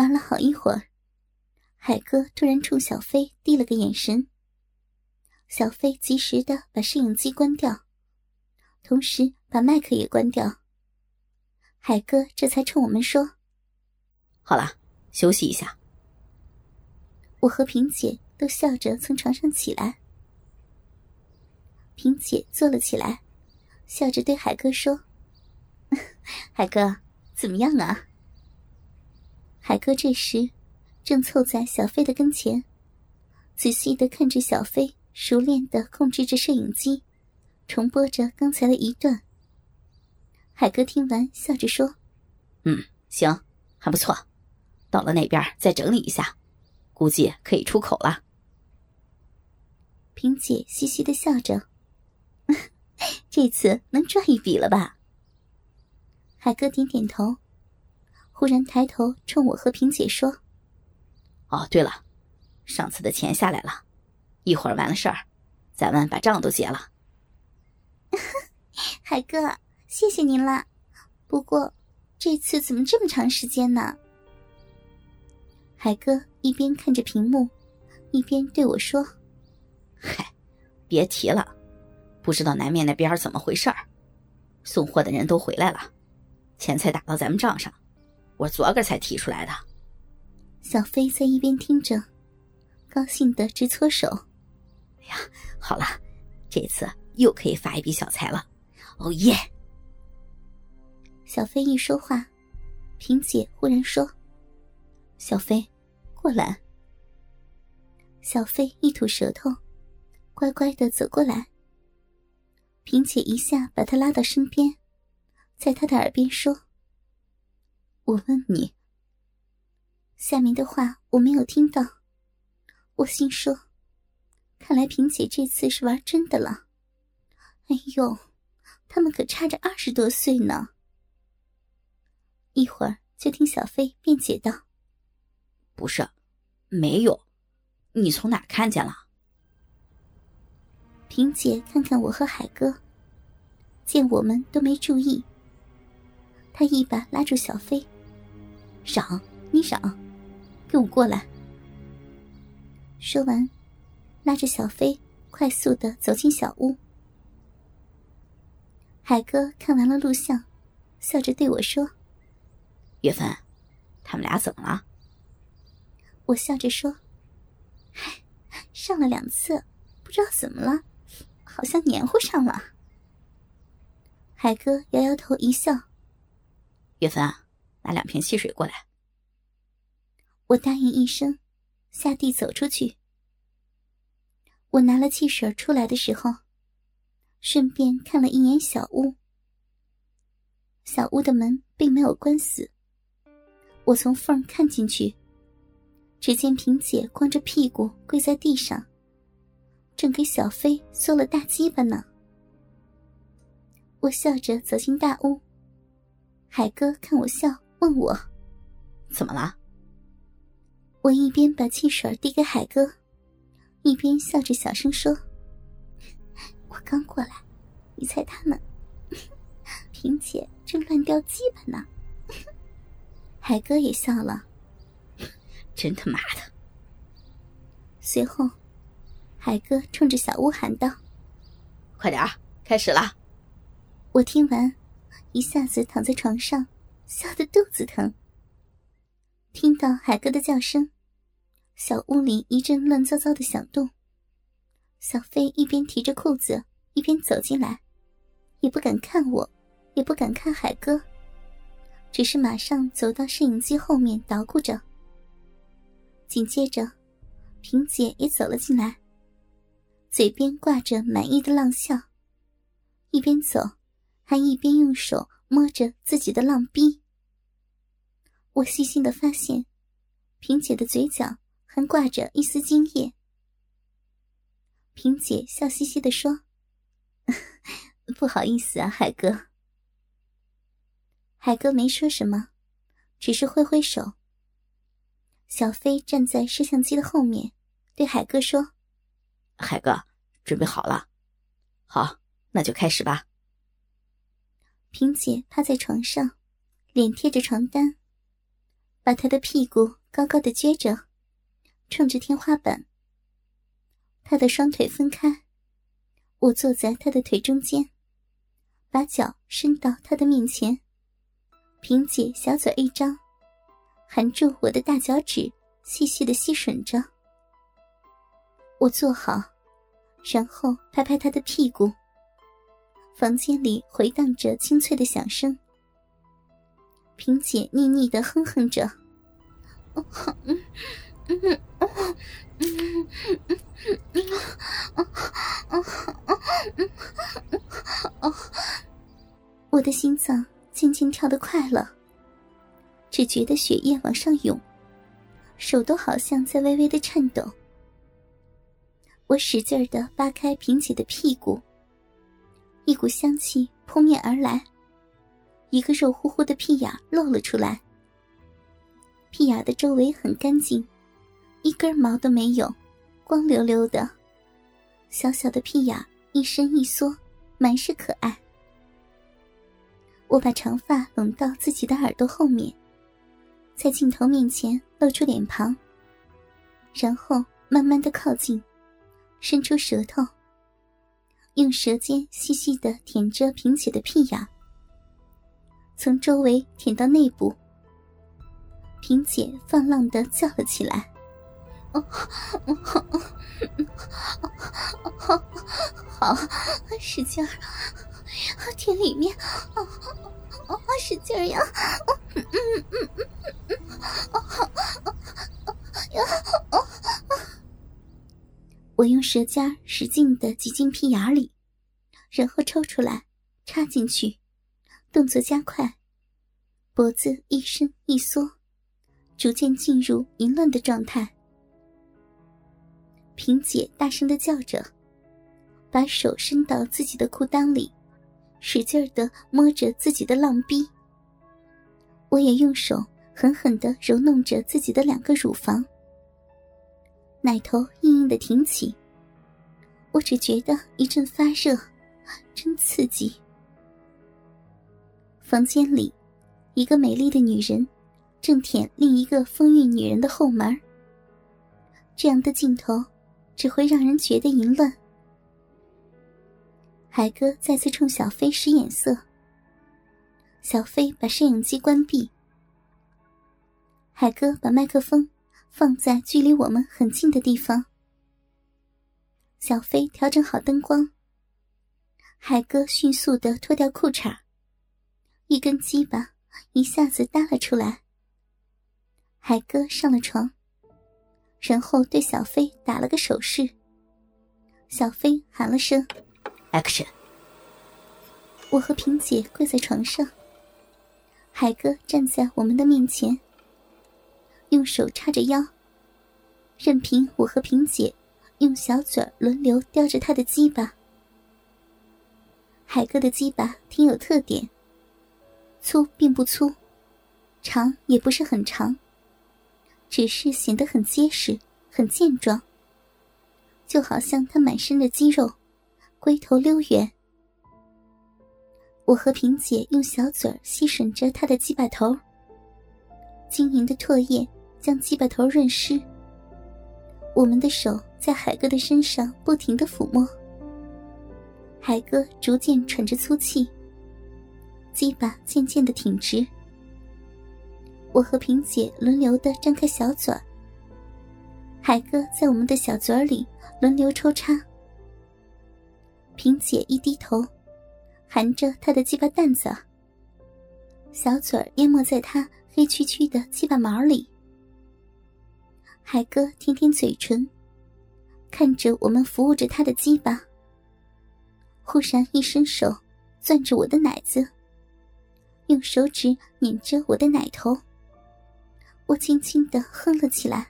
玩了好一会儿，海哥突然冲小飞递了个眼神。小飞及时的把摄影机关掉，同时把麦克也关掉。海哥这才冲我们说：“好了，休息一下。”我和萍姐都笑着从床上起来。萍姐坐了起来，笑着对海哥说：“ 海哥，怎么样啊？”海哥这时正凑在小飞的跟前，仔细的看着小飞，熟练的控制着摄影机，重播着刚才的一段。海哥听完，笑着说：“嗯，行，还不错。到了那边再整理一下，估计可以出口了。”萍姐嘻嘻的笑着：“ 这次能赚一笔了吧？”海哥点点头，忽然抬头冲我和萍姐说：“哦，对了，上次的钱下来了，一会儿完了事儿，咱们把账都结了。”海哥。谢谢您了，不过这次怎么这么长时间呢？海哥一边看着屏幕，一边对我说：“嗨，别提了，不知道南面那边怎么回事儿，送货的人都回来了，钱才打到咱们账上，我昨个才提出来的。”小飞在一边听着，高兴的直搓手：“哎呀，好了，这次又可以发一笔小财了，哦耶！”小飞一说话，萍姐忽然说：“小飞，过来。”小飞一吐舌头，乖乖的走过来。萍姐一下把他拉到身边，在他的耳边说：“我问你。”下面的话我没有听到，我心说：“看来萍姐这次是玩真的了。”哎呦，他们可差着二十多岁呢。一会儿就听小飞辩解道：“不是，没有，你从哪看见了？”萍姐看看我和海哥，见我们都没注意，她一把拉住小飞：“嚷，你嚷，跟我过来。”说完，拉着小飞快速的走进小屋。海哥看完了录像，笑着对我说。月芬，他们俩怎么了？我笑着说：“嗨，上了两次，不知道怎么了，好像黏糊上了。”海哥摇摇头一笑：“月芬，拿两瓶汽水过来。”我答应一声，下地走出去。我拿了汽水出来的时候，顺便看了一眼小屋。小屋的门并没有关死。我从缝看进去，只见萍姐光着屁股跪在地上，正给小飞缩了大鸡巴呢。我笑着走进大屋，海哥看我笑，问我：“怎么了？”我一边把汽水递给海哥，一边笑着小声说：“我刚过来，你猜他们？萍姐正乱掉鸡巴呢。”海哥也笑了，真他妈的！随后，海哥冲着小屋喊道：“快点儿，开始了！”我听完，一下子躺在床上，笑得肚子疼。听到海哥的叫声，小屋里一阵乱糟糟的响动。小飞一边提着裤子，一边走进来，也不敢看我，也不敢看海哥。只是马上走到摄影机后面捣鼓着。紧接着，萍姐也走了进来，嘴边挂着满意的浪笑，一边走，还一边用手摸着自己的浪逼。我细心的发现，萍姐的嘴角还挂着一丝精液。萍姐笑嘻嘻的说：“ 不好意思啊，海哥。”海哥没说什么，只是挥挥手。小飞站在摄像机的后面，对海哥说：“海哥，准备好了，好，那就开始吧。”萍姐趴在床上，脸贴着床单，把她的屁股高高的撅着，冲着天花板。他的双腿分开，我坐在他的腿中间，把脚伸到他的面前，萍姐小嘴一张，含住我的大脚趾，细细的吸吮着。我坐好，然后拍拍他的屁股。房间里回荡着清脆的响声。萍姐腻腻的哼哼着，我的心脏渐渐跳得快了，只觉得血液往上涌，手都好像在微微的颤抖。我使劲的扒开萍姐的屁股。一股香气扑面而来，一个肉乎乎的屁眼露了出来。屁眼的周围很干净，一根毛都没有，光溜溜的。小小的屁眼一伸一缩，满是可爱。我把长发拢到自己的耳朵后面，在镜头面前露出脸庞，然后慢慢的靠近，伸出舌头。用舌尖细细的舔着萍姐的屁眼，从周围舔到内部。萍姐放浪的叫了起来：“，好，使劲儿，舔里面，哦，哦，使劲儿呀，嗯嗯嗯嗯嗯，哦，哦，呀，哦。”我用舌尖使劲的挤进屁眼里，然后抽出来，插进去，动作加快，脖子一伸一缩，逐渐进入淫乱的状态。萍姐大声的叫着，把手伸到自己的裤裆里，使劲的摸着自己的浪逼。我也用手狠狠的揉弄着自己的两个乳房。奶头硬硬的挺起，我只觉得一阵发热，真刺激。房间里，一个美丽的女人正舔另一个风韵女人的后门。这样的镜头只会让人觉得淫乱。海哥再次冲小飞使眼色，小飞把摄影机关闭。海哥把麦克风。放在距离我们很近的地方。小飞调整好灯光。海哥迅速的脱掉裤衩，一根鸡巴一下子搭了出来。海哥上了床，然后对小飞打了个手势。小飞喊了声 “action”。我和萍姐跪在床上，海哥站在我们的面前。用手叉着腰，任凭我和萍姐用小嘴轮流叼着他的鸡巴。海哥的鸡巴挺有特点，粗并不粗，长也不是很长，只是显得很结实、很健壮，就好像他满身的肌肉，龟头溜圆。我和萍姐用小嘴吸吮着他的鸡巴头，晶莹的唾液。将鸡巴头润湿。我们的手在海哥的身上不停的抚摸。海哥逐渐喘着粗气，鸡巴渐渐的挺直。我和萍姐轮流的张开小嘴儿。海哥在我们的小嘴里轮流抽插。萍姐一低头，含着他的鸡巴蛋子，小嘴儿淹没在他黑黢黢的鸡巴毛里。海哥舔舔嘴唇，看着我们服务着他的鸡巴。忽然一伸手，攥着我的奶子，用手指捻着我的奶头。我轻轻的哼了起来：“